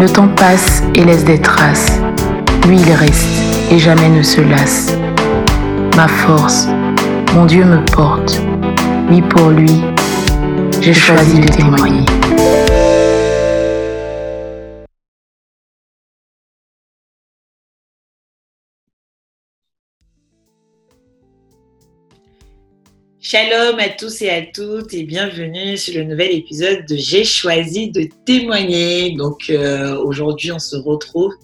Le temps passe et laisse des traces. Lui, il reste et jamais ne se lasse. Ma force, mon Dieu me porte. Oui, pour lui, j'ai choisi de témoigner. Shalom à tous et à toutes et bienvenue sur le nouvel épisode de J'ai choisi de témoigner. Donc euh, aujourd'hui on se retrouve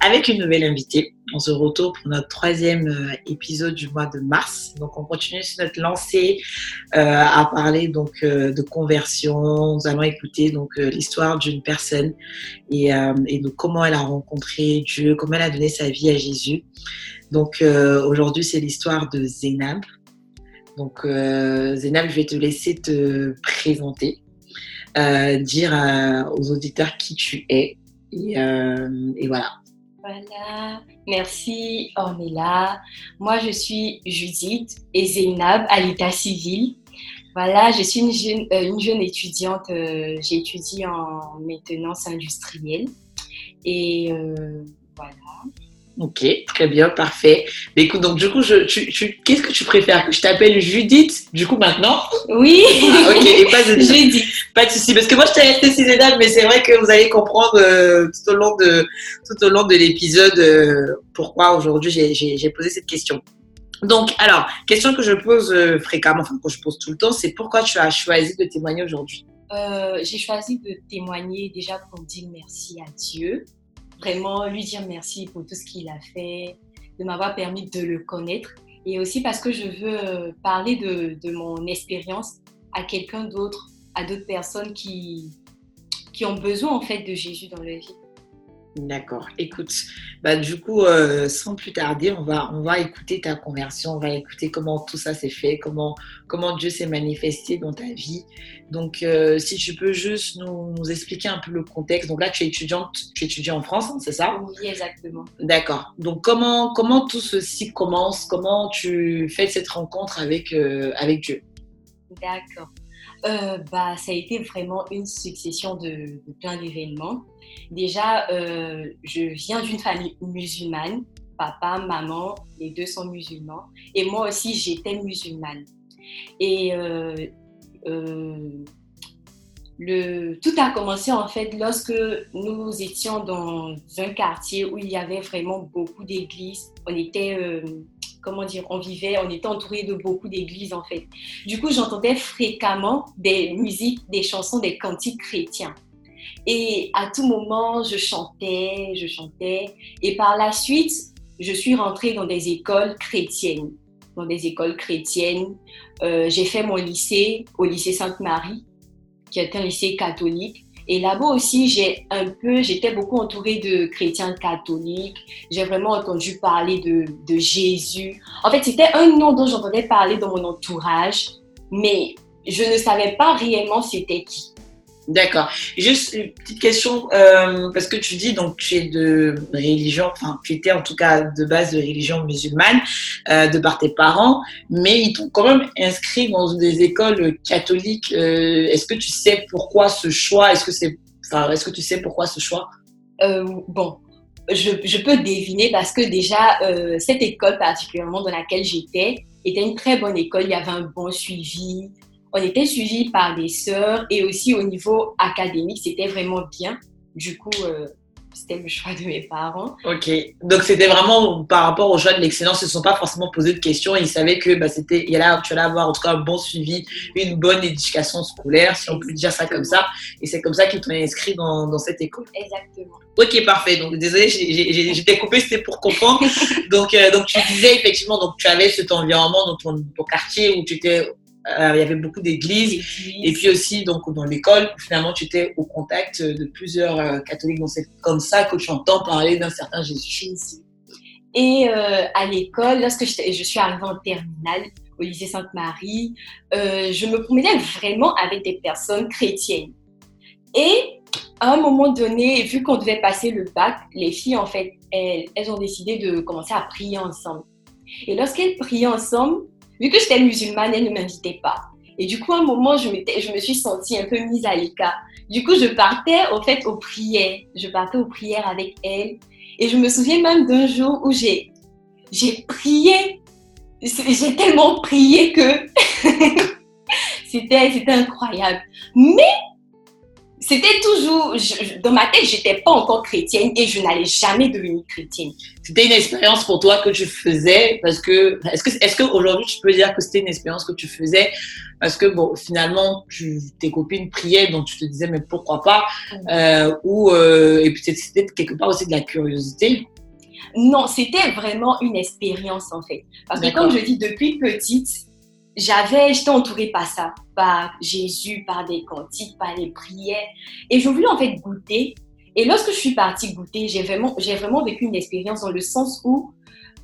avec une nouvelle invitée. On se retrouve pour notre troisième euh, épisode du mois de mars. Donc on continue sur notre lancée euh, à parler donc de conversion. Nous allons écouter donc l'histoire d'une personne et, et de comment elle a rencontré Dieu, comment elle a donné sa vie à Jésus. Donc aujourd'hui c'est l'histoire de Zénab. Donc, euh, je vais te laisser te présenter, euh, dire aux auditeurs qui tu es. Et, euh, voilà. Voilà, merci Ornella. Moi, je suis Judith et Zénab à l'état civil. Voilà, je suis une jeune, une jeune étudiante. J'étudie en maintenance industrielle. Et voilà. Ok, très bien, parfait. Mais écoute, donc du coup, je, tu, tu, qu'est-ce que tu préfères? Que je t'appelle Judith, du coup, maintenant? Oui. Ok, et pas de Judith. Pas de souci, parce que moi, je t'ai resté Cisénab, mais c'est vrai que vous allez comprendre euh, tout au long de, tout au long de l'épisode euh, pourquoi aujourd'hui j'ai posé cette question. Donc, alors, question que je pose euh, fréquemment, enfin que je pose tout le temps, c'est pourquoi tu as choisi de témoigner aujourd'hui? J'ai choisi de témoigner déjà pour dire merci à Dieu vraiment lui dire merci pour tout ce qu'il a fait, de m'avoir permis de le connaître et aussi parce que je veux euh, parler de, mon expérience à quelqu'un d'autre, à d'autres personnes qui, qui ont besoin en fait de Jésus dans leur vie. D'accord. Écoute, bah, du coup, euh, sans plus tarder, on va, on va écouter ta conversion, on va écouter comment tout ça s'est fait, comment, comment Dieu s'est manifesté dans ta vie. Donc, euh, si tu peux juste nous, expliquer un peu le contexte. Donc là, tu es étudiante, tu étudies en France, hein, c'est ça? Oui, exactement. D'accord. Donc, comment, comment tout ceci commence? Comment tu fais cette rencontre avec, euh, avec Dieu? D'accord. Euh, bah, ça a été vraiment une succession de, plein d'événements. Déjà, euh, je viens d'une famille musulmane. Papa, maman, les deux sont musulmans. Et moi aussi, j'étais musulmane. Et euh, le, tout a commencé en fait lorsque nous étions dans un quartier où il y avait vraiment beaucoup d'églises. On était comment dire, on vivait, on était entouré de beaucoup d'églises en fait. Du coup, j'entendais fréquemment des musiques, des chansons, des cantiques chrétiens. Et à tout moment, je chantais, je chantais. Et par la suite, je suis rentrée dans des écoles chrétiennes. Dans des écoles chrétiennes. Euh, j'ai fait mon lycée au lycée Sainte-Marie, qui est un lycée catholique. Et là-bas aussi, j'ai un peu, j'étais beaucoup entourée de chrétiens catholiques. J'ai vraiment entendu parler de, de Jésus. En fait, c'était un nom dont j'entendais parler dans mon entourage, mais je ne savais pas réellement c'était qui. D'accord. Juste une petite question, euh, parce que tu dis donc tu es de religion, enfin tu étais en tout cas de base de religion musulmane euh, de par tes parents, mais ils t'ont quand même inscrit dans des écoles catholiques. Euh, est-ce que tu sais pourquoi ce choix? Est-ce que c'est, est-ce que tu sais pourquoi ce choix? Bon, je, je, peux deviner parce que déjà cette école particulièrement dans laquelle j'étais était une très bonne école. Il y avait un bon suivi on était suivi par des sœurs et aussi au niveau académique, c'était vraiment bien. Du coup, euh, c'était le choix de mes parents. Ok, donc c'était vraiment par rapport au choix de l'excellence, ils ne se sont pas forcément posé de questions, ils savaient que bah, c'était, il allait, tu allais avoir en tout cas un bon suivi, une bonne éducation scolaire, si on peut dire ça comme ça, et c'est comme ça qu'ils t'ont inscrit dans, dans, cette école. Exactement. Ok, parfait. Donc désolé, j'étais coupé, c'était pour comprendre. donc, euh, donc tu disais effectivement, donc tu avais cet environnement dans ton, ton quartier où tu étais euh, il y avait beaucoup d'églises. Et puis aussi, donc, dans l'école, finalement, tu étais au contact de plusieurs euh, catholiques. Donc, c'est comme ça que tu entends parler d'un certain Jésus. Et euh, à l'école, lorsque je, je suis arrivée en terminale, au lycée Sainte-Marie, je me promenais vraiment avec des personnes chrétiennes. Et à un moment donné, vu qu'on devait passer le bac, les filles, en fait, elles, elles ont décidé de commencer à prier ensemble. Et lorsqu'elles priaient ensemble, vu que j'étais musulmane, elles ne m'invitaient pas. Et du coup, à un moment, je, me suis sentie un peu mise à l'écart. Du coup, je partais, au fait, aux prières. Je partais aux prières avec elles. Et je me souviens même d'un jour où j'ai, j'ai prié. J'ai tellement prié que c'était incroyable. Mais c'était toujours, dans ma tête, j'étais pas encore chrétienne et je n'allais jamais devenir chrétienne. C'était une expérience pour toi que tu faisais parce que, est-ce que, est-ce qu'aujourd'hui tu peux dire que c'était une expérience que tu faisais parce que bon, finalement, tu, tes copines priaient donc tu te disais mais pourquoi pas, euh, ou euh, et puis c'était quelque part aussi de la curiosité? Non, c'était vraiment une expérience en fait. Parce que comme je dis depuis petite, j'avais, j'étais entourée par ça, par Jésus, par des cantiques, par les prières. Et je voulais en fait goûter. Et lorsque je suis partie goûter, j'ai vraiment, j'ai vraiment vécu une expérience dans le sens où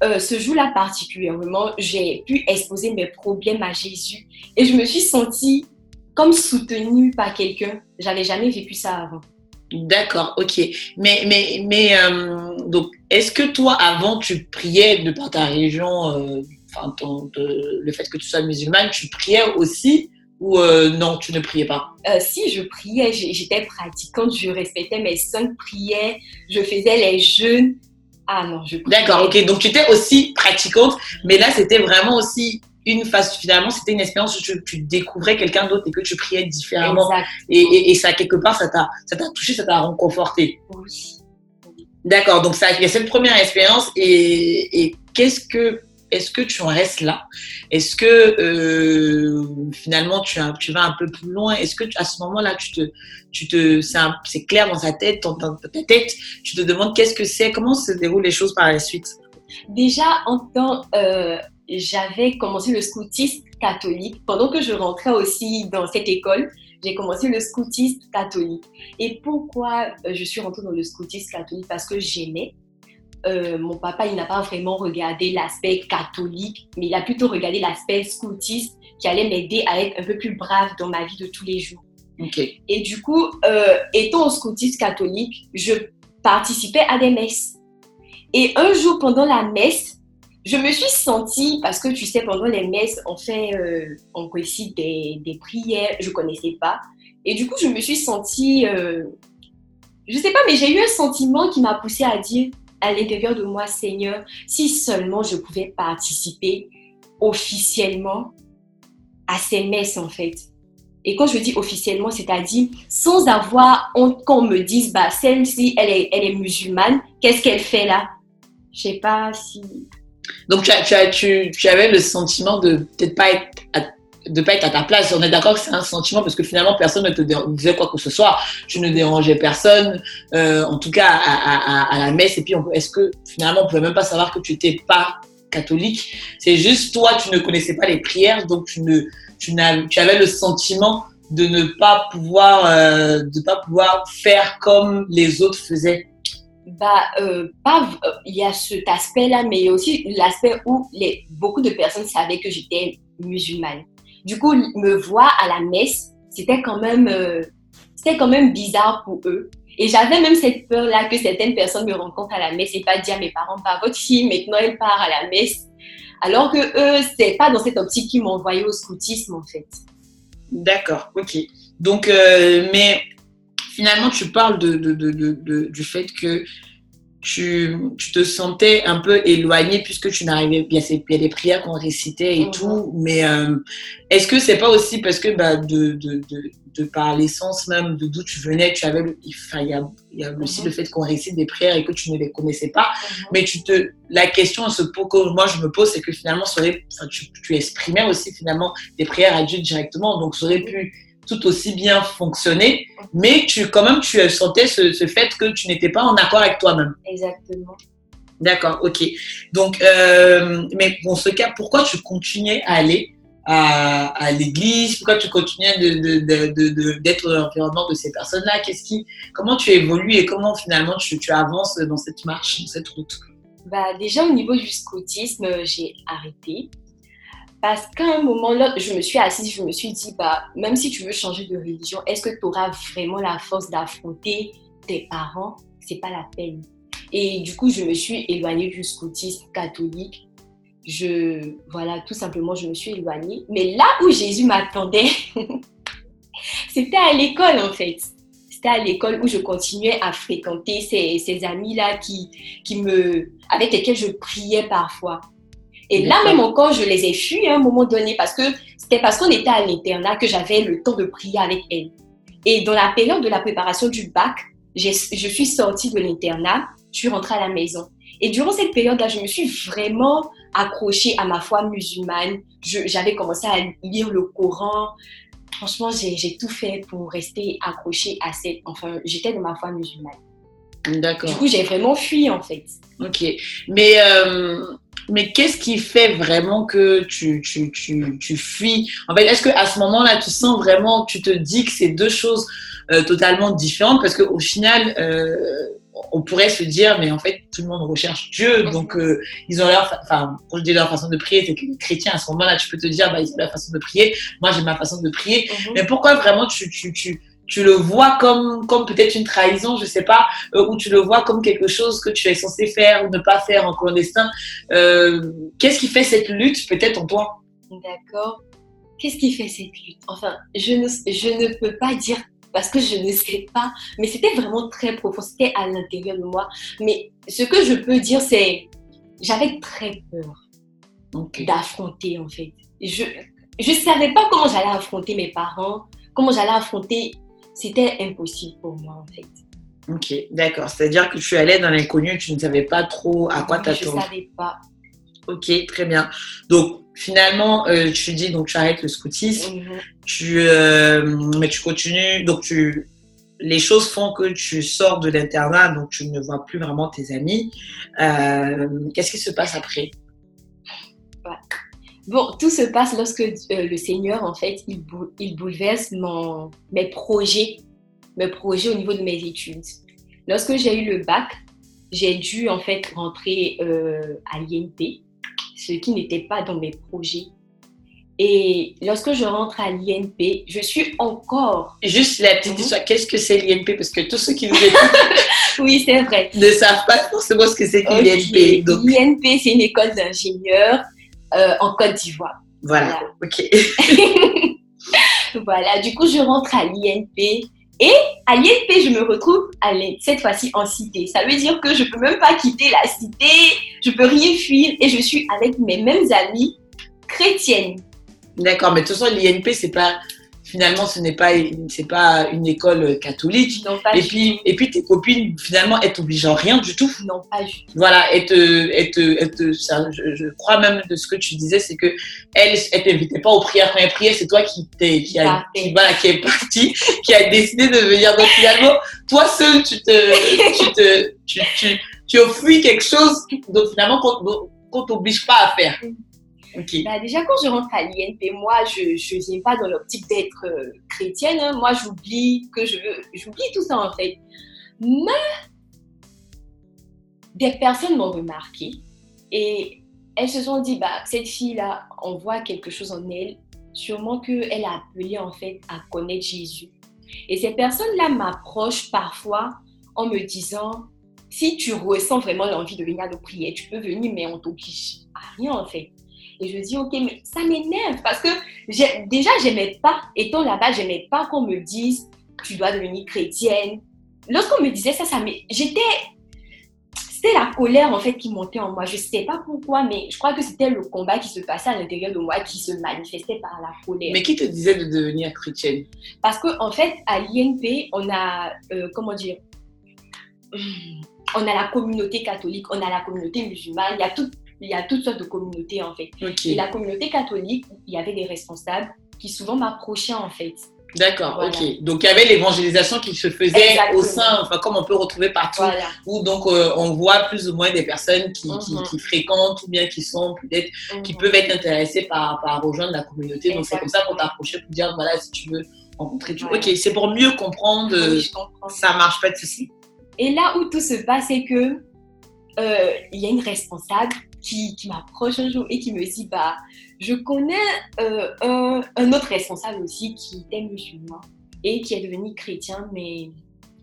euh, ce jour-là particulièrement, j'ai pu exposer mes problèmes à Jésus. Et je me suis sentie comme soutenue par quelqu'un. J'avais jamais vécu ça avant. D'accord, ok. Mais, mais, mais euh, donc, est-ce que toi, avant, tu priais de par ta région euh, enfin, le fait que tu sois musulmane, tu priais aussi ou euh, non, tu ne priais pas? Euh, Si, je priais, j'étais pratiquante, je respectais mes cinq prières, je faisais les jeûnes. Ah non, je D'accord, ok. Donc tu étais aussi pratiquante, mais là c'était vraiment aussi une phase, finalement, c'était une expérience où tu, découvrais quelqu'un d'autre et que tu priais différemment. Et, et, ça, quelque part, ça t'a touché, ça t'a réconforté. Oui. D'accord, donc ça, il y a cette première expérience et, et qu'est-ce que est-ce que tu en restes là? Est-ce que euh, finalement tu, vas un peu plus loin? Est-ce que à ce moment-là, tu te, tu te, c'est clair dans ta tête, dans ta tête, tu te demandes qu'est-ce que c'est, comment se déroulent les choses par la suite? Déjà, en temps, euh, j'avais commencé le scoutisme catholique. Pendant que je rentrais aussi dans cette école. J'ai commencé le scoutisme catholique. Et pourquoi euh, je suis rentrée dans le scoutisme catholique? Parce que j'aimais euh, mon papa, il n'a pas vraiment regardé l'aspect catholique, mais il a plutôt regardé l'aspect scoutiste qui allait m'aider à être un peu plus brave dans ma vie de tous les jours. Et du coup, euh, étant au scoutisme catholique, je participais à des messes. Et un jour, pendant la messe, je me suis sentie, parce que tu sais, pendant les messes, on fait, euh, on récite des, des, prières, je connaissais pas. Et du coup, je me suis sentie, euh, je sais pas, mais j'ai eu un sentiment qui m'a poussée à dire, à l'intérieur de moi, Seigneur, si seulement je pouvais participer officiellement à ces messes, en fait. Et quand je dis officiellement, c'est-à-dire sans avoir honte qu'on me dise, bah, celle-ci, elle est, elle est musulmane, qu'est-ce qu'elle fait là? Je sais pas si. Donc, tu, as, tu, avais le sentiment de peut-être pas être de pas être à ta place. On est d'accord que c'est un sentiment parce que finalement personne ne te disait quoi que ce soit. Tu ne dérangeais personne, euh, en tout cas à, la messe. Et puis est-ce que finalement on pouvait même pas savoir que tu n'étais pas catholique? C'est juste toi, tu ne connaissais pas les prières, donc tu ne, tu, tu avais le sentiment de ne pas pouvoir, euh, de pas pouvoir faire comme les autres faisaient. Bah, euh, pas, il y a cet aspect-là, mais il y a aussi l'aspect où les, beaucoup de personnes savaient que j'étais musulmane. Du coup, me voir à la messe, c'était quand même, euh, c'était quand même bizarre pour eux. Et j'avais même cette peur-là que certaines personnes me rencontrent à la messe et pas dire à mes parents, bah, votre fille, maintenant, elle part à la messe. Alors que eux, c'est pas dans cette optique qu'ils m'envoyaient au scoutisme, en fait. D'accord, ok. Donc, euh, mais finalement, tu parles de, de, de, du fait que tu, tu, te sentais un peu éloigné puisque tu n'arrivais bien il y a des prières qu'on récitait et mhm. tout mais euh, est-ce que c'est pas aussi parce que bah, de, de, de, de par l'essence même de d'où tu venais tu avais enfin il y a, y a aussi mhm. le fait qu'on récite des prières et que tu ne les connaissais pas mhm. mais tu te la question se que moi je me pose c'est que finalement tu, tu exprimais aussi finalement des prières à Dieu directement donc ça aurait pu tout aussi bien fonctionner, mais tu, quand même, tu sentais ce, ce fait que tu n'étais pas en accord avec toi-même. Exactement. D'accord, ok. Donc, euh, mais dans ce cas, pourquoi tu continuais à aller à, l'église? Pourquoi tu continuais d'être dans l'environnement de ces personnes-là? Qu'est-ce qui, comment tu évolues et comment finalement tu, tu avances dans cette marche, dans cette route? Bah, déjà au niveau du scoutisme, j'ai arrêté. Parce qu'à un moment là, je me suis assise, je me suis dit, bah, même si tu veux changer de religion, est-ce que tu auras vraiment la force d'affronter tes parents? C'est pas la peine. Et du coup, je me suis éloignée du scoutisme catholique. Je, voilà, tout simplement, je me suis éloignée. Mais là où Jésus m'attendait, c'était à l'école en fait. C'était à l'école où je continuais à fréquenter ces, ces amis-là qui, qui me, avec lesquels je priais parfois. Et là même encore, je les ai fuis à un moment donné parce que c'était parce qu'on était à l'internat que j'avais le temps de prier avec elles. Et dans la période de la préparation du bac, je suis sortie de l'internat je suis rentrée à la maison. Et durant cette période-là, je me suis vraiment accrochée à ma foi musulmane. J'avais commencé à lire le Coran. Franchement, j'ai tout fait pour rester accrochée à cette... Enfin, j'étais de ma foi musulmane. D'accord. Du coup, j'ai vraiment fui, en fait. Ok. Mais, euh, mais qu'est-ce qui fait vraiment que tu, tu, tu, tu fuis? En fait, est-ce qu'à ce moment-là, tu sens vraiment, tu te dis que c'est deux choses euh, totalement différentes? Parce qu'au final... Euh, on pourrait se dire, mais en fait, tout le monde recherche Dieu, donc euh, ils ont leur, enfin, quand je dis leur façon de prier, c'est que les chrétiens, à ce moment-là, tu peux te dire, bah, ils ont leur façon de prier, moi j'ai ma façon de prier, mhm. mais pourquoi vraiment tu, tu, tu, tu le vois comme, comme peut-être une trahison, je sais pas, euh, ou tu le vois comme quelque chose que tu es censé faire ou ne pas faire en clandestin. Euh, Qu'est-ce qui fait cette lutte peut-être en toi? D'accord. Qu'est-ce qui fait cette lutte? Enfin, je ne, je ne peux pas dire parce que je ne sais pas. Mais c'était vraiment très profond, c'était à l'intérieur de moi. Mais ce que je peux dire, c'est j'avais très peur d'affronter en fait. Je ne savais pas comment j'allais affronter mes parents, comment j'allais affronter. C'était impossible pour moi en fait. Ok, d'accord. C'est-à-dire que tu allais dans l'inconnu, tu ne savais pas trop à quoi t'attendre. Je ne savais pas. Ok, très bien. Donc, finalement, euh, tu dis, donc tu arrêtes le scoutisme, tu, euh, mais tu continues, donc tu, les choses font que tu sors de l'internat, donc tu ne vois plus vraiment tes amis. Euh, qu'est-ce qui se passe après? Bon, tout se passe lorsque le Seigneur, en fait, il, il bouleverse mon, mes projets, mes projets au niveau de mes études. Lorsque j'ai eu le bac, j'ai dû en fait rentrer à l'INP, ce qui n'était pas dans mes projets. Et lorsque je rentre à l'INP, je suis encore. Juste la petite mhm. histoire, qu'est-ce que c'est l'INP Parce que tous ceux qui nous écoutent oui, c'est vrai. ne savent pas forcément ce que c'est que l'INP. L'INP, c'est une école d'ingénieurs euh, en Côte d'Ivoire. Voilà. ok. voilà, du coup, je rentre à l'INP et à l'INP, je me retrouve à cette fois-ci en cité. Ça veut dire que je peux même pas quitter la cité, je peux rien fuir et je suis avec mes mêmes amis chrétiennes. D'accord, mais de toute façon, l'INP, c'est pas finalement, ce n'est pas, c'est pas une école catholique. Non, et puis, et puis tes copines, finalement, elles t'obligent en rien du tout. Non, pas du tout. Voilà, elles te, ça, je, crois même de ce que tu disais, c'est que elles, elles t'invitaient pas aux prières quand elles priaient, c'est toi qui t'es, qui a, qui, voilà, qui est parti, qui a décidé de venir. Donc finalement, toi seul, tu te, tu te, tu, tu, tu, quelque chose, donc finalement, qu'on t'oblige pas à faire. Bah, déjà, quand je rentre à l'INP, moi, je ne viens pas dans l'optique d'être euh, chrétienne. Hein. Moi, j'oublie que je veux. J'oublie tout ça, en fait. Mais des personnes m'ont remarqué et elles se sont dit bah, cette fille-là, on voit quelque chose en elle. Sûrement qu'elle a appelé, en fait, à connaître Jésus. Et ces personnes-là m'approchent parfois en me disant si tu ressens vraiment l'envie de venir à nos tu peux venir, mais on t'oblige à rien, en fait. Et je dis, ok, mais ça m'énerve parce que déjà, j'aimais pas, étant là-bas, j'aimais pas qu'on me dise, tu dois devenir chrétienne. Lorsqu'on me disait ça, ça j'étais, c'était la colère en fait qui montait en moi. Je sais pas pourquoi, mais je crois que c'était le combat qui se passait à l'intérieur de moi qui se manifestait par la colère. Mais qui te disait de devenir chrétienne? Parce qu'en en fait, à l'INP, on a, euh, comment dire, on a la communauté catholique, on a la communauté musulmane, il y a tout, il y a toutes sortes de communautés en fait. Et la communauté catholique, il y avait des responsables qui souvent m'approchaient en fait. D'accord, ok. Donc il y avait l'évangélisation qui se faisait au sein, enfin comme on peut retrouver partout, où donc euh, on voit plus ou moins des personnes qui, mhm. qui, fréquentent ou bien qui sont peut-être, qui mhm. peuvent être intéressées par, par rejoindre la communauté. Donc c'est comme ça qu'on t'a approché pour dire voilà si tu veux rencontrer. tout. Ok, c'est pour mieux comprendre. Oui, ça marche pas de souci. Et là où tout se passe, c'est que euh, il y a une responsable qui, m'approche un jour et qui me dit bah je connais euh, un, un, autre responsable aussi qui était musulman et qui est devenu chrétien, mais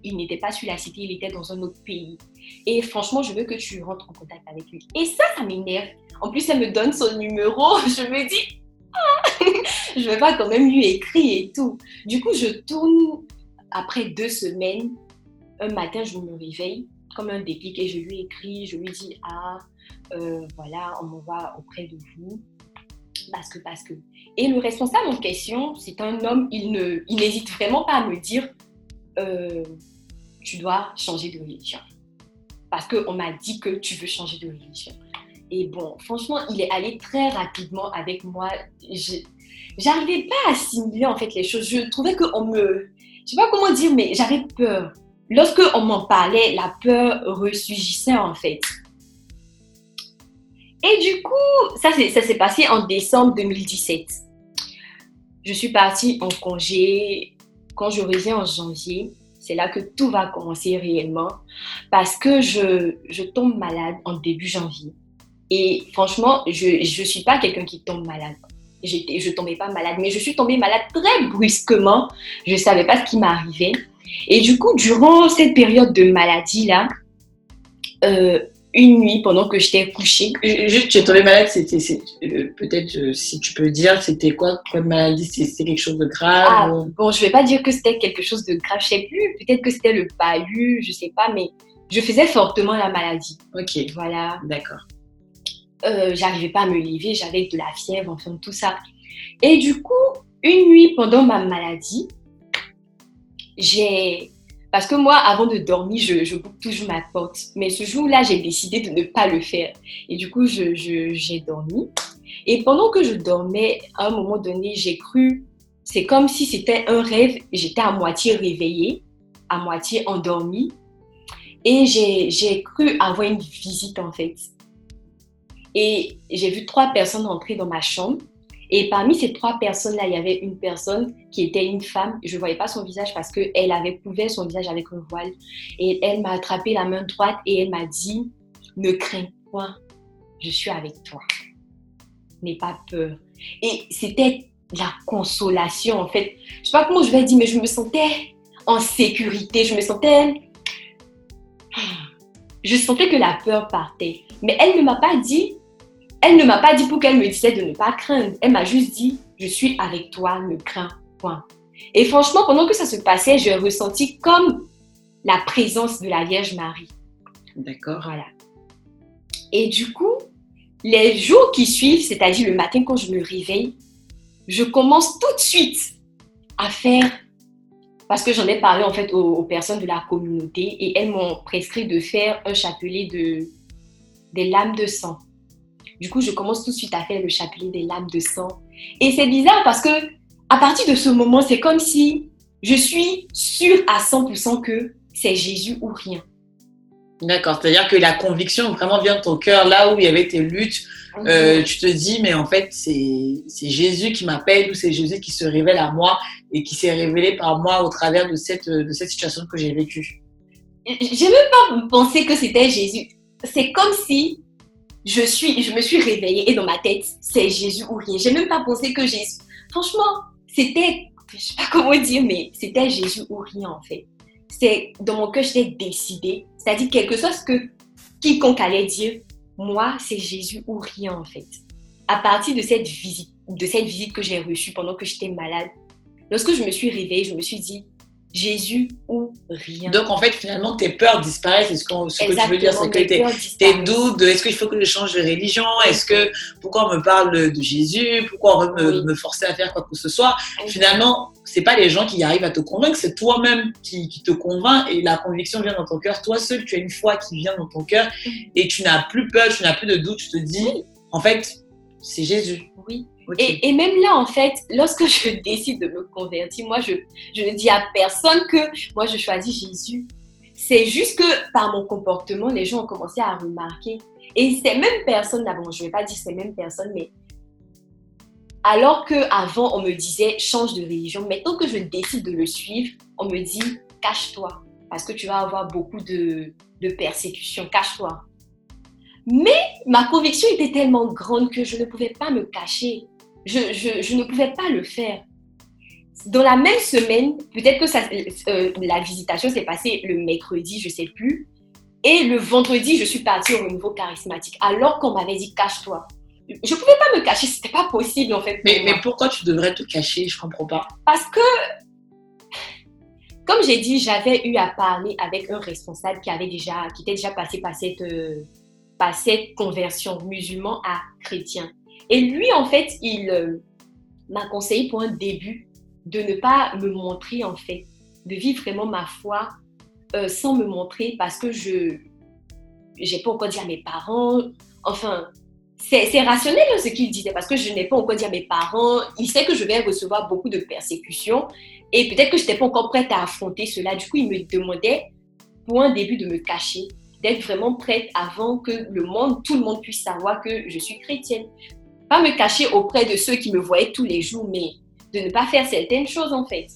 il n'était pas sur la cité, il était dans un autre pays. Et franchement, je veux que tu rentres en contact avec lui. Et ça, ça m'énerve. En plus, elle me donne son numéro. Je me dis, ah, je vais pas quand même lui écrire et tout. Du coup, je tourne après deux semaines. Un matin, je me réveille comme un déclic et je lui écris, je lui dis, ah, euh, voilà, on m'envoie auprès de vous parce que, parce que. Et le responsable en question, c'est un homme, il ne, il n'hésite vraiment pas à me dire, euh, tu dois changer de religion. Parce qu'on m'a dit que tu veux changer de religion. Et bon, franchement, il est allé très rapidement avec moi. J'arrivais pas à assimiler en fait les choses. Je trouvais qu'on me, je sais pas comment dire, mais j'avais peur. Lorsque on m'en parlait, la peur ressurgissait en fait. Et du coup, ça, s'est passé en décembre 2017. Je suis partie en congé. Quand je reviens en janvier, c'est là que tout va commencer réellement. Parce que je, je tombe malade en début janvier. Et franchement, je ne suis pas quelqu'un qui tombe malade. Je ne tombais pas malade, mais je suis tombée malade très brusquement. Je ne savais pas ce qui m'arrivait. Et du coup, durant cette période de maladie-là, euh, une nuit pendant que j'étais couchée. Juste, tu es tombée malade, c'était euh, peut-être euh, si tu peux dire, c'était quoi comme maladie? C'était quelque chose de grave ah, Bon, je vais pas dire que c'était quelque chose de grave, je sais plus. Peut-être que c'était le palu, je sais pas, mais je faisais fortement la maladie. Ok. Voilà. D'accord. Euh, J'arrivais pas à me lever, j'avais de la fièvre, enfin tout ça. Et du coup, une nuit pendant ma maladie, j'ai parce que moi, avant de dormir, je, je boucle toujours ma porte. Mais ce jour-là, j'ai décidé de ne pas le faire. Et du coup, j'ai je, dormi. Et pendant que je dormais, à un moment donné, j'ai cru, c'est comme si c'était un rêve. J'étais à moitié réveillée, à moitié endormie. Et j'ai cru avoir une visite, en fait. Et j'ai vu trois personnes entrer dans ma chambre. Et parmi ces trois personnes-là, il y avait une personne qui était une femme. Je ne voyais pas son visage parce qu'elle avait couvert son visage avec un voile. Et elle m'a attrapé la main droite et elle m'a dit, ne crains point, je suis avec toi. N'aie pas peur. Et c'était la consolation, en fait. Je ne sais pas comment je vais dire, mais je me sentais en sécurité. Je me sentais... Je sentais que la peur partait. Mais elle ne m'a pas dit, elle ne m'a pas dit pour qu'elle me disait de ne pas craindre. Elle m'a juste dit, je suis avec toi, ne crains point. Et franchement, pendant que ça se passait, j'ai ressenti comme la présence de la Vierge Marie. D'accord. Voilà. Et du coup, les jours qui suivent, c'est-à-dire le matin quand je me réveille, je commence tout de suite à faire, parce que j'en ai parlé en fait aux, personnes de la communauté et elles m'ont prescrit de faire un chapelet de des lames de sang. Du coup, je commence tout de suite à faire le chapelet des lames de sang. Et c'est bizarre parce que à partir de ce moment, c'est comme si je suis sûre à 100% que c'est Jésus ou rien. D'accord, c'est-à-dire que la conviction vraiment vient de ton cœur, là où il y avait tes luttes. Mhm. Euh, tu te dis, mais en fait, c'est Jésus qui m'appelle ou c'est Jésus qui se révèle à moi et qui s'est révélé par moi au travers de cette, de cette situation que j'ai vécue. J'ai même pas pensé que c'était Jésus. C'est comme si je, suis, je me suis réveillée et dans ma tête, c'est Jésus ou rien. J'ai même pas pensé que Jésus. Franchement, c'était, je sais pas comment dire, mais c'était Jésus ou rien en fait. C'est dans mon cœur, j'étais décidée. C'est-à-dire, quelque chose que quiconque allait dire, moi, c'est Jésus ou rien en fait. À partir de cette visite, de cette visite que j'ai reçue pendant que j'étais malade, lorsque je me suis réveillée, je me suis dit, Jésus ou rien. Donc en fait, finalement, tes peurs disparaissent. ce, que tu veux dire, c'est que tes, tes, doutes, est-ce qu'il faut que je change de religion Est-ce que pourquoi on me parle de, Jésus Pourquoi on veut me, forcer à faire quoi que ce soit Finalement, c'est pas les gens qui arrivent à te convaincre, c'est toi-même qui, te convainc et la conviction vient dans ton cœur. Toi seul, tu as une foi qui vient dans ton cœur mm. et tu n'as plus peur, tu n'as plus de doute. Tu te dis, en fait, c'est Jésus. Oui. Et, même là, en fait, lorsque je décide de me convertir, moi, je, ne dis à personne que moi, je choisis Jésus. C'est juste que par mon comportement, les gens ont commencé à remarquer. Et ces mêmes personnes, là, je ne vais pas dire ces mêmes personnes, mais alors qu'avant, on me disait change de religion, maintenant que je décide de le suivre, on me dit cache-toi parce que tu vas avoir beaucoup de, de persécutions, cache-toi. Mais ma conviction était tellement grande que je ne pouvais pas me cacher. Je, je, ne pouvais pas le faire. Dans la même semaine, peut-être que ça, euh, la visitation s'est passée le mercredi, je ne sais plus. Et le vendredi, je suis partie au niveau charismatique, alors qu'on m'avait dit cache-toi. Je ne pouvais pas me cacher, c'était pas possible en fait. Mais, mais pourquoi tu devrais te cacher? Je comprends pas. Parce que comme j'ai dit, j'avais eu à parler avec un responsable qui avait déjà, qui était déjà passé par cette, euh, par cette conversion musulman à chrétien. Et lui, en fait, il euh, m'a conseillé pour un début de ne pas me montrer, en fait, de vivre vraiment ma foi euh, sans me montrer parce que je n'ai pas encore dit à mes parents. Enfin, c'est rationnel hein, ce qu'il disait parce que je n'ai pas encore dit à mes parents. Il sait que je vais recevoir beaucoup de persécutions et peut-être que je n'étais pas encore prête à affronter cela. Du coup, il me demandait pour un début de me cacher, d'être vraiment prête avant que le monde, tout le monde puisse savoir que je suis chrétienne. Pas me cacher auprès de ceux qui me voyaient tous les jours, mais de ne pas faire certaines choses en fait.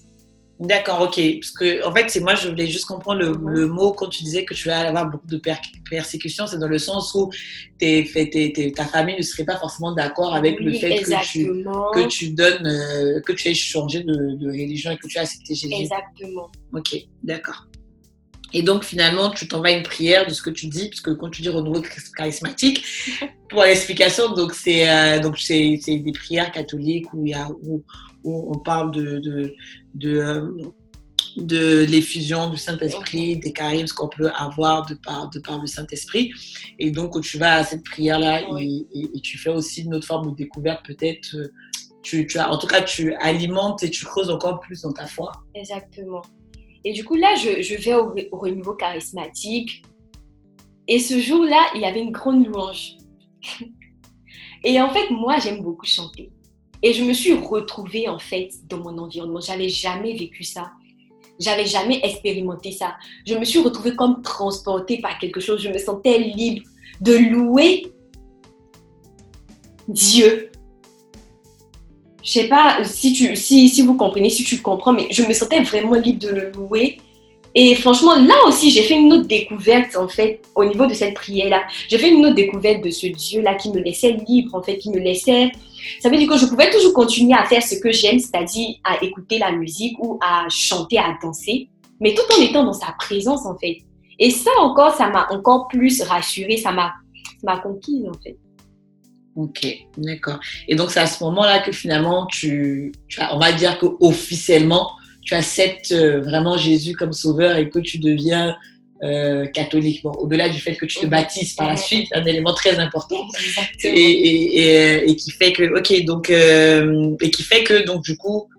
D'accord, ok. Parce que, en fait, c'est moi, je voulais juste comprendre le, mot quand tu disais que tu vas avoir beaucoup de persécutions. C'est dans le sens où ta famille ne serait pas forcément d'accord avec le fait que tu, que tu donnes, euh, que tu aies changé de, de, religion et que tu as accepté Jésus. Exactement. Ok, d'accord. Et donc, finalement, tu t'envoies une prière de ce que tu dis, parce que quand tu dis renouveau charismatique, pour l'explication, donc c'est euh, donc c'est des prières catholiques où il y a où, où on parle de, de, de, euh, de l'effusion du Saint-Esprit, des charismes qu'on peut avoir de par, de par le Saint-Esprit. Et donc, quand tu vas à cette prière-là et, tu fais aussi une autre forme de découverte, peut-être, euh, tu, tu as, en tout cas, tu alimentes et tu creuses encore plus dans ta foi. Exactement. Et du coup, là, je, vais au, au renouveau charismatique. Et ce jour-là, il y avait une grande louange. et en fait, moi, j'aime beaucoup chanter. Et je me suis retrouvée en fait dans mon environnement. J'avais jamais vécu ça. J'avais jamais expérimenté ça. Je me suis retrouvée comme transportée par quelque chose. Je me sentais libre de louer Dieu. Je sais pas si, tu, si, si vous comprenez, si tu comprends, mais je me sentais vraiment libre de le louer et franchement, là aussi, j'ai fait une autre découverte, en fait, au niveau de cette prière-là. J'ai fait une autre découverte de ce Dieu-là qui me laissait libre, en fait, qui me laissait... Ça veut dire que je pouvais toujours continuer à faire ce que j'aime, c'est-à-dire à écouter la musique ou à chanter, à danser, mais tout en étant dans sa présence, en fait. Et ça encore, ça m'a encore plus rassurée, ça m'a conquise, en fait. Ok, d'accord. Et donc, c'est à ce moment-là que finalement, tu, tu as, on va dire qu'officiellement, tu acceptes euh, vraiment Jésus comme sauveur et que tu deviens euh, catholique. Bon, au-delà du fait que tu te baptises par la suite, un élément très important et, et, euh, et, qui fait que, ok, donc, et qui fait que, donc, du coup,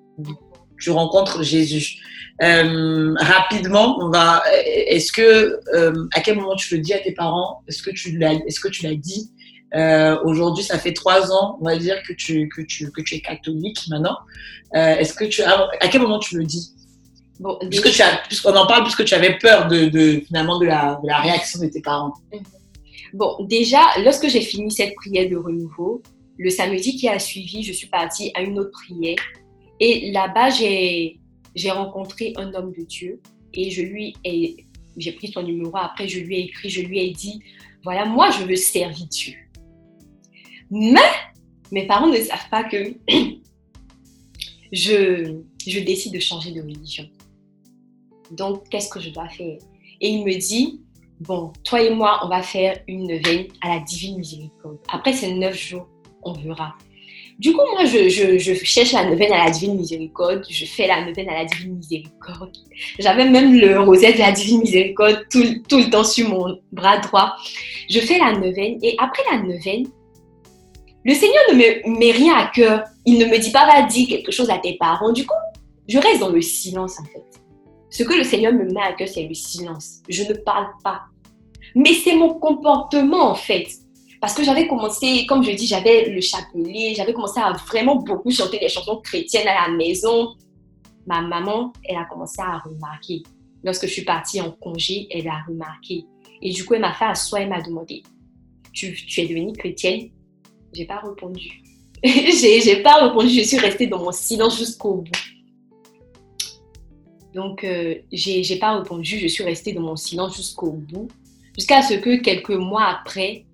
tu rencontres Jésus. rapidement, on va. Est-ce que, à quel moment tu le dis à tes parents? Est-ce que tu l'as, est-ce que tu l'as dit? Euh, Aujourd'hui, ça fait trois ans, on va dire, que tu, que tu, que tu es catholique maintenant. Euh, Est-ce que tu as, à quel moment tu le dis? Bon, puisque tu as, puisqu'on en parle, puisque tu avais peur de, de finalement de la, de la, réaction de tes parents. Mhm. Bon, déjà, lorsque j'ai fini cette prière de renouveau, le samedi qui a suivi, je suis partie à une autre prière. Et là-bas, j'ai, j'ai rencontré un homme de Dieu et je lui ai, j'ai pris son numéro. Après, je lui ai écrit, je lui ai dit, voilà, moi, je veux servir Dieu. Mais mes parents ne savent pas que je, je décide de changer de religion. Donc, qu'est-ce que je dois faire? Et il me dit, bon, toi et moi, on va faire une neuvaine à la divine miséricorde. Après ces neuf jours, on verra. Du coup, moi, je, je, cherche la neuvaine à la divine miséricorde. Je fais la neuvaine à la divine miséricorde. J'avais même le rosette de la divine miséricorde tout, tout le temps sur mon bras droit. Je fais la neuvaine et après la neuvaine, le Seigneur ne me met rien à cœur. Il ne me dit pas, va dire quelque chose à tes parents. Du coup, je reste dans le silence, en fait. Ce que le Seigneur me met à cœur, c'est le silence. Je ne parle pas. Mais c'est mon comportement, en fait. parce que j'avais commencé, comme je dis, j'avais le chapelet, j'avais commencé à vraiment beaucoup chanter des chansons chrétiennes à la maison. Ma maman, elle a commencé à remarquer. Lorsque je suis partie en congé, elle a remarqué. Et du coup, elle m'a fait asseoir, elle m'a demandé, tu, tu es devenue chrétienne? J'ai pas répondu. j'ai pas répondu, je suis restée dans mon silence jusqu'au bout. Donc, euh, j'ai pas répondu, je suis restée dans mon silence jusqu'au bout. Jusqu'à ce que quelques mois après,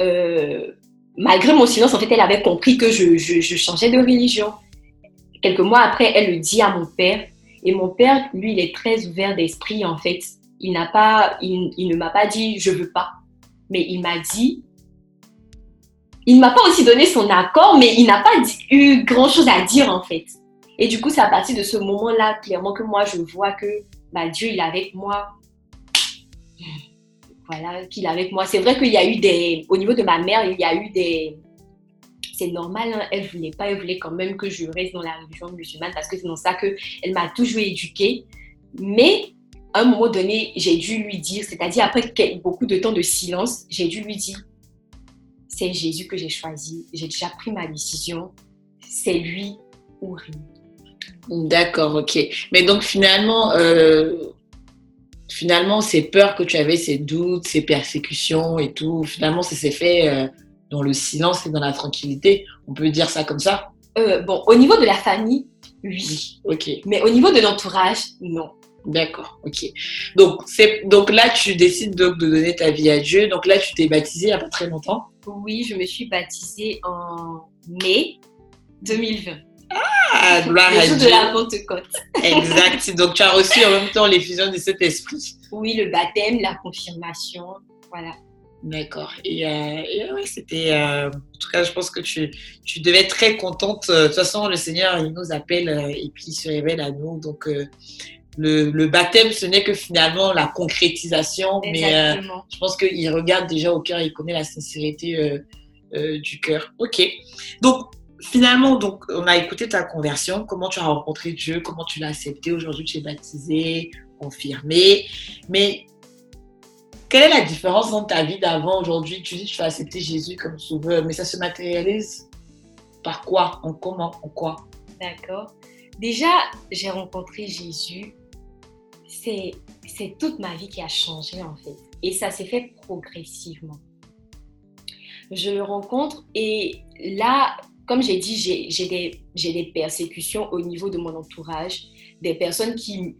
euh, malgré mon silence, en fait, elle avait compris que je, je, changeais de religion. Quelques mois après, elle le dit à mon père. Et mon père, lui, il est très ouvert d'esprit, en fait. Il, pas, il, il ne m'a pas dit je veux pas, mais il m'a dit. Il m'a pas aussi donné son accord, mais il n'a pas eu grand chose à dire, en fait. Et du coup, c'est à partir de ce moment-là, clairement, que moi, je vois que bah, Dieu, il est avec moi voilà, qu'il est avec moi. C'est vrai qu'il y a eu des, au niveau de ma mère, il y a eu des, c'est normal, hein, elle voulait pas, elle voulait quand même que je reste dans la religion musulmane parce que c'est dans ça que elle m'a toujours éduquée. Mais à un moment donné, j'ai dû lui dire, c'est-à-dire après beaucoup de temps de silence, j'ai dû lui dire, c'est Jésus que j'ai choisi, j'ai déjà pris ma décision, c'est lui ou rien. D'accord, ok. Mais donc finalement, euh, finalement, ces peurs que tu avais, ces doutes, ces persécutions et tout, finalement, ça s'est fait euh, dans le silence et dans la tranquillité. On peut dire ça comme ça? Euh, Bon, au niveau de la famille, oui. Ok. Mais au niveau de l'entourage, non. D'accord, ok. Donc, donc là, tu décides donc de donner ta vie à Dieu. Donc là, tu t'es baptisée il n'y a pas très longtemps Oui, je me suis baptisée en mai 2020. Ah, gloire à Dieu. de la Pentecôte. exact. Donc, tu as reçu en même temps l'effusion de cet esprit. Oui, le baptême, la confirmation. Voilà. D'accord. Et, euh, ouais, c'était. Euh, en tout cas, je pense que tu, tu devais être très contente. De toute façon, le Seigneur, il nous appelle euh, et puis il se révèle à nous. Donc, le, le, baptême, ce n'est que finalement la concrétisation. Mais je pense qu'il regarde déjà au cœur, il connaît la sincérité du cœur. Ok. Donc, finalement, donc, on a écouté ta conversion, comment tu as rencontré Dieu, comment tu l'as accepté? Aujourd'hui, tu es baptisé, confirmé. Mais quelle est la différence dans ta vie d'avant? Aujourd'hui Tu dis que tu as accepté Jésus comme sauveur, mais ça se matérialise par quoi? En comment? En quoi? D'accord. Déjà, j'ai rencontré Jésus. C'est toute ma vie qui a changé en fait. Et ça s'est fait progressivement. Je le rencontre et là, comme j'ai dit, j'ai des, persécutions au niveau de mon entourage, des personnes qui,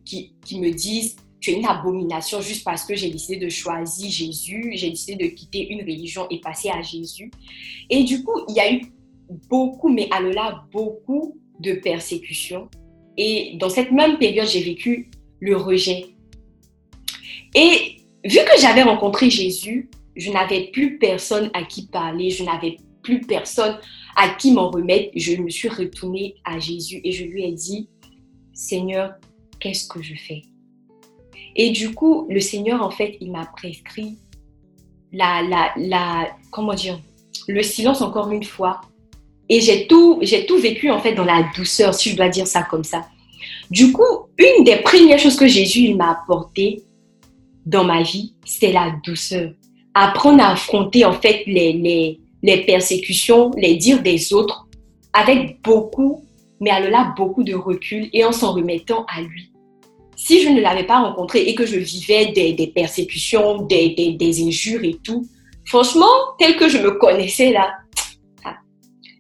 me disent tu es une abomination juste parce que j'ai décidé de choisir Jésus, j'ai décidé de quitter une religion et passer à Jésus. Et du coup, il y a eu beaucoup, mais à là, beaucoup de persécutions. Et dans cette même période, j'ai vécu le rejet. Et vu que j'avais rencontré Jésus, je n'avais plus personne à qui parler, je n'avais plus personne à qui m'en remettre, je me suis retournée à Jésus et je lui ai dit, Seigneur, qu'est-ce que je fais? Et du coup, le Seigneur, en fait, il m'a prescrit la, la, la, comment dire, le silence encore une fois. Et j'ai tout, j'ai tout vécu, en fait, dans la douceur, si je dois dire ça comme ça. Du coup, une des premières choses que Jésus m'a apporté dans ma vie, c'est la douceur. Apprendre à affronter, en fait, les, les, les persécutions, les dires des autres avec beaucoup, mais à là beaucoup de recul et en s'en remettant à lui. Si je ne l'avais pas rencontré et que je vivais des, des persécutions, des, des, des, injures et tout, franchement, tel que je me connaissais là, ah,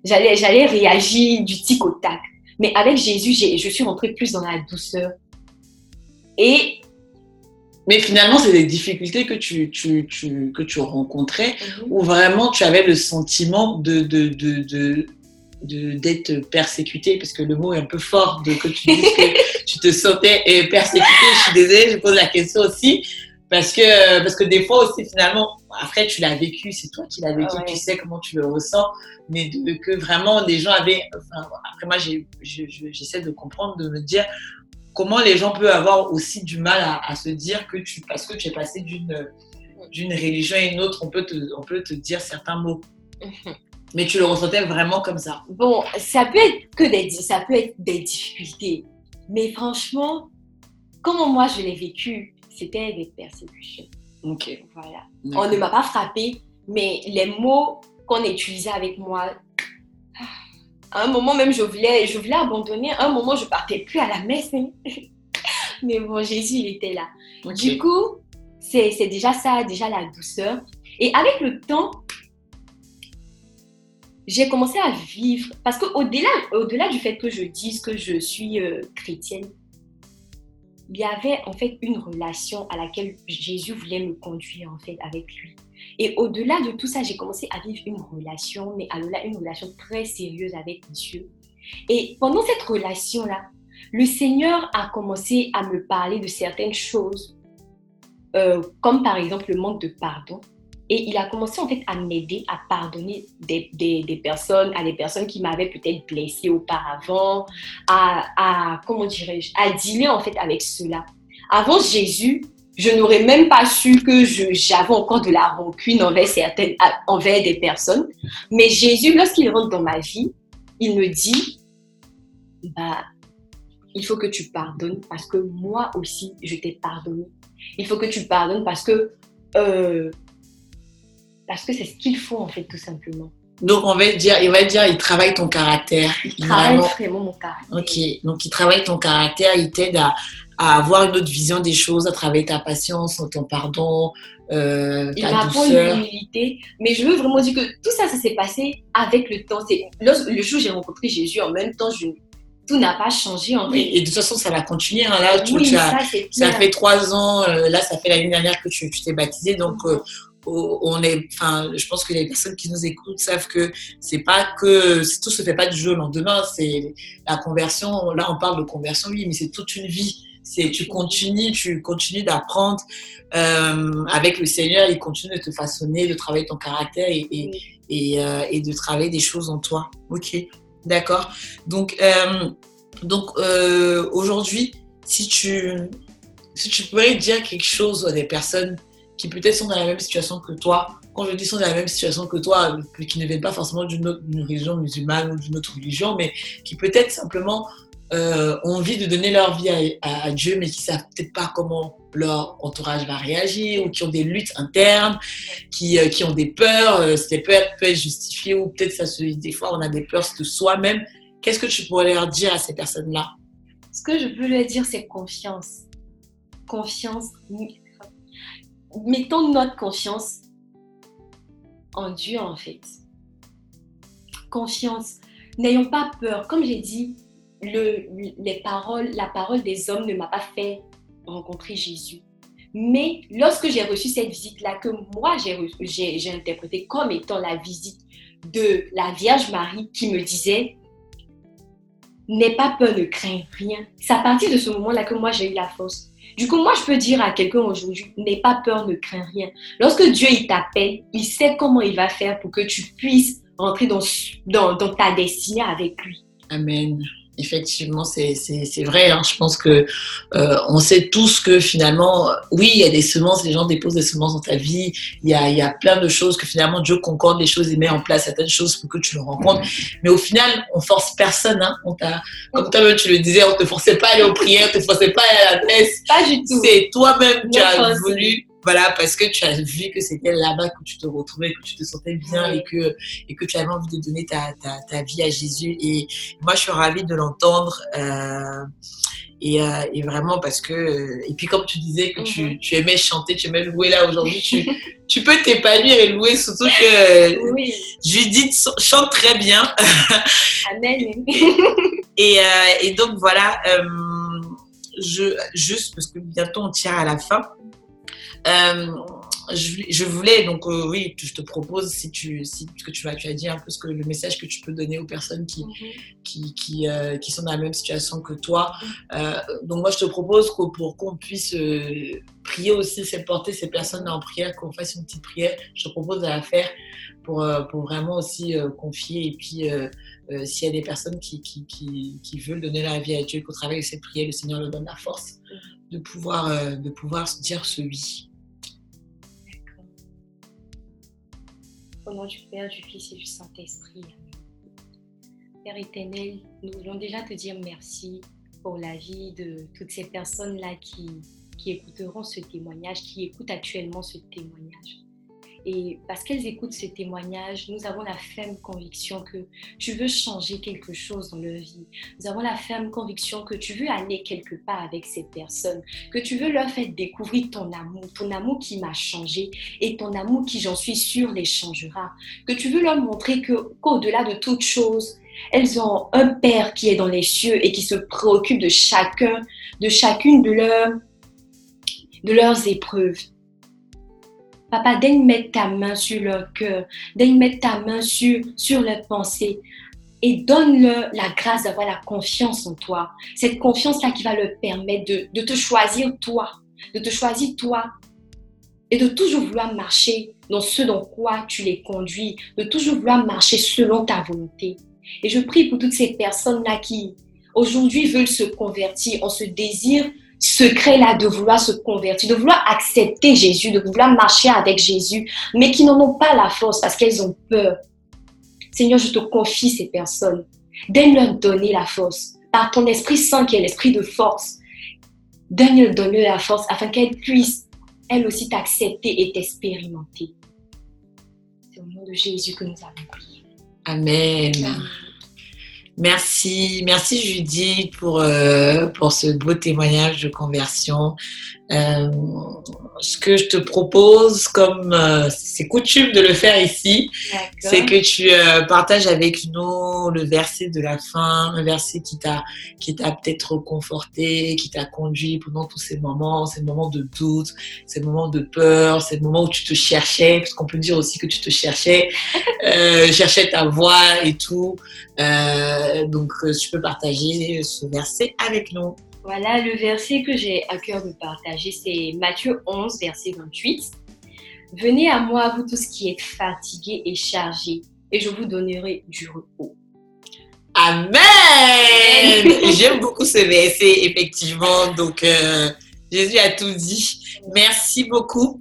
j'allais, j'allais réagir du tic au tac. Mais avec Jésus, je suis rentrée plus dans la douceur. Et mais finalement, c'est des difficultés que tu, tu, tu que tu rencontrais mhm. où vraiment tu avais le sentiment de, de, de, de d'être persécuté, parce que le mot est un peu fort de que tu dises que tu te sentais persécuté. Je suis désolée, je pose la question aussi, parce que, parce que des fois aussi, finalement, après, tu l'as vécu, c'est toi qui l'as vécu, tu sais comment tu le ressens, mais que vraiment, des gens avaient. Enfin, après, moi, j'essaie de comprendre, de me dire, comment les gens peuvent avoir aussi du mal à, se dire que tu, parce que tu es passé d'une, d'une religion à une autre, on peut, te, on peut te dire certains mots. Mhm. Mais tu le ressentais vraiment comme ça. Bon, ça peut être que des, ça peut être des difficultés. Mais franchement, comment moi je l'ai vécu, c'était des persécutions. Ok. Voilà. On ne m'a pas frappé, mais les mots qu'on utilisait avec moi, à un moment même, je voulais, je voulais abandonner. À un moment, je partais plus à la messe. mais bon, Jésus, il était là. Du coup, c'est déjà ça, déjà la douceur. Et avec le temps, j'ai commencé à vivre, parce qu'au-delà au -delà du fait que je dise que je suis euh, chrétienne, il y avait en fait une relation à laquelle Jésus voulait me conduire en fait avec lui. Et au-delà de tout ça, j'ai commencé à vivre une relation, mais au-delà une relation très sérieuse avec Dieu. Et pendant cette relation-là, le Seigneur a commencé à me parler de certaines choses, euh, comme par exemple le manque de pardon. Et il a commencé en fait à m'aider à pardonner des, des, personnes, à des personnes qui m'avaient peut-être blessé auparavant, à, à comment dirais-je, à dealer en fait avec cela. Avant Jésus, je n'aurais même pas su que j'avais encore de la rancune envers certaines, envers des personnes. Mais Jésus, lorsqu'il rentre dans ma vie, il me dit, bah, il faut que tu pardonnes parce que moi aussi, je t'ai pardonné. Il faut que tu pardonnes parce que euh, parce que c'est ce qu'il faut en fait tout simplement. Donc on va dire, il va dire, il travaille ton caractère. Il travaille vraiment, mon caractère. Ok, donc il travaille ton caractère, il t'aide à, avoir une autre vision des choses, à travailler ta patience, ton pardon, euh, il m'apprend l'humilité, mais je veux vraiment dire que tout ça, ça s'est passé avec le temps. C'est le jour où j'ai rencontré Jésus, en même temps, je, tout n'a pas changé en oui, et de toute façon, ça va continuer. Hein. Là, tu, ça, ça, fait trois ans. Euh, là, ça fait l'année dernière que tu t'es baptisé, donc. Euh, on est, enfin, je pense que les personnes qui nous écoutent savent que c'est pas que tout se fait pas du jour au lendemain. C'est la conversion. Là, on parle de conversion, oui, mais c'est toute une vie. C'est tu continues, tu continues d'apprendre euh, avec le Seigneur. Il continue de te façonner, de travailler ton caractère et, euh, de travailler des choses en toi. Ok, d'accord. Donc, euh, donc aujourd'hui, si tu si tu pourrais dire quelque chose à des personnes qui peut-être sont dans la même situation que toi. Quand je dis sont dans la même situation que toi, qui ne viennent pas forcément d'une religion musulmane ou d'une autre religion, mais qui peut-être simplement euh, ont envie de donner leur vie à, Dieu, mais qui savent peut-être pas comment leur entourage va réagir, ou qui ont des luttes internes, qui, euh, qui ont des peurs, euh, ces peurs peuvent être justifiées, ou peut-être ça se des fois on a des peurs de soi-même. Qu'est-ce que tu pourrais leur dire à ces personnes-là? Ce que je peux leur dire, c'est confiance. Confiance, mettons notre confiance en Dieu en fait. Confiance. N'ayons pas peur. Comme j'ai dit, le, les paroles, la parole des hommes ne m'a pas fait rencontrer Jésus. Mais lorsque j'ai reçu cette visite-là, que moi j'ai interprété comme étant la visite de la Vierge Marie qui me disait N'aie pas peur, ne crains rien. C'est à partir de ce moment-là que moi j'ai eu la force du coup, moi, je peux dire à quelqu'un aujourd'hui, n'aie pas peur, ne crains rien. Lorsque Dieu, il t'appelle, il sait comment il va faire pour que tu puisses rentrer dans, ta destinée avec lui. Amen effectivement, c'est vrai. Hein. Je pense que euh, on sait tous que finalement, oui, il y a des semences, les gens déposent des semences dans ta vie. Il y a, il y a plein de choses que finalement Dieu concorde les choses et met en place certaines choses pour que tu le rencontres. Mais au final, on force personne. Hein. On comme toi-même tu le disais, on te forçait pas à aller aux prières, on te forçait pas à aller à la messe. Pas du tout. C'est toi-même qui as voulu voilà, parce que tu as vu que c'était là-bas que tu te retrouvais, que tu te sentais bien et que, et que tu avais envie de donner ta, ta, ta vie à Jésus. Et moi, je suis ravie de l'entendre. Euh, et, euh, et, vraiment parce que et puis comme tu disais que tu, mhm. tu, aimais chanter tu aimais louer là aujourd'hui tu, tu peux t'épanouir et louer surtout que oui. Judith chante très bien Amen et, euh, et donc voilà euh, je juste parce que bientôt on tire à la fin euh, je, voulais, donc euh, oui, je te propose, si tu, si, que tu, vas, tu as dit un peu ce que, le message que tu peux donner aux personnes qui, mhm. qui, qui, euh, qui, sont dans la même situation que toi. donc moi, je te propose que pour qu'on puisse prier aussi, c'est porter ces personnes en prière, qu'on fasse une petite prière. Je te propose de la faire pour, pour vraiment aussi confier. Et puis, s'il y a des personnes qui, qui, qui, veulent donner la vie à Dieu, qu'au travers de cette prière, le Seigneur leur donne la force de pouvoir, de pouvoir se dire ce oui. Au nom du Père, du Fils et du Saint-Esprit. Père éternel, nous voulons déjà te dire merci pour la vie de toutes ces personnes-là qui, qui écouteront ce témoignage, qui écoutent actuellement ce témoignage. Et parce qu'elles écoutent ces témoignages, nous avons la ferme conviction que tu veux changer quelque chose dans leur vie. Nous avons la ferme conviction que tu veux aller quelque part avec ces personnes, que tu veux leur faire découvrir ton amour, ton amour qui m'a changé et ton amour qui, j'en suis sûre, les changera. Que tu veux leur montrer qu'au-delà de toute chose, elles ont un Père qui est dans les cieux et qui se préoccupe de chacun, de chacune de de leurs épreuves. Papa, daigne mettre ta main sur leur cœur, daigne mettre ta main sur, sur leurs pensées et donne-leur la grâce d'avoir la confiance en toi. Cette confiance-là qui va leur permettre de, de te choisir toi, de te choisir toi et de toujours vouloir marcher dans ce dans quoi tu les conduis, de toujours vouloir marcher selon ta volonté. Et je prie pour toutes ces personnes-là qui aujourd'hui veulent se convertir, en ce désir secret-là de vouloir se convertir, de vouloir accepter Jésus, de vouloir marcher avec Jésus, mais qui n'en ont pas la force parce qu'elles ont peur. Seigneur, je te confie ces personnes. Donne-leur donner la force. Par ton Esprit Saint qui est l'Esprit de force, donne-leur donner la force afin qu'elles puissent, elles aussi, t'accepter et t'expérimenter. C'est au nom de Jésus que nous avons prié. Amen. Merci, merci Judith pour, euh, pour ce beau témoignage de conversion. Euh, ce que je te propose, comme euh, c'est coutume de le faire ici, c'est que tu euh, partages avec nous le verset de la fin, le verset qui t'a qui t'a peut-être conforté, qui t'a conduit pendant tous ces moments, ces moments de doute, ces moments de peur, ces moments où tu te cherchais, parce qu'on peut dire aussi que tu te cherchais, euh, cherchais ta voix et tout. donc, tu peux partager ce verset avec nous. Voilà, le verset que j'ai à cœur de partager, c'est Matthieu 11, verset 28. Venez à moi, vous tous qui êtes fatigués et chargés, et je vous donnerai du repos. Amen! J'aime beaucoup ce verset, effectivement. Donc, euh, Jésus a tout dit. Merci beaucoup.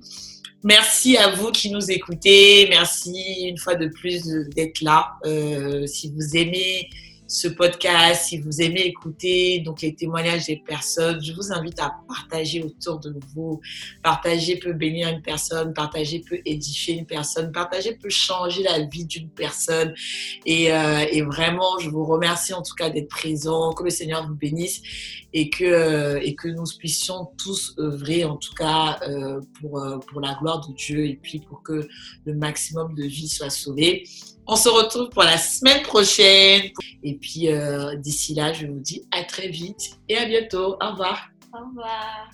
Merci à vous qui nous écoutez. Merci une fois de plus d'être là. Euh, si vous aimez ce podcast, si vous aimez écouter donc les témoignages des personnes, je vous invite à partager autour de vous. Partager peut bénir une personne, partager peut édifier une personne, partager peut changer la vie d'une personne. Et, euh, et, vraiment, je vous remercie en tout cas d'être présent, que le Seigneur vous bénisse et que, euh, et que nous puissions tous œuvrer en tout cas euh, pour, euh, pour la gloire de Dieu et puis pour que le maximum de vies soit sauvé. On se retrouve pour la semaine prochaine. Et puis euh, d'ici là, je vous dis à très vite et à bientôt. Au revoir. Au revoir.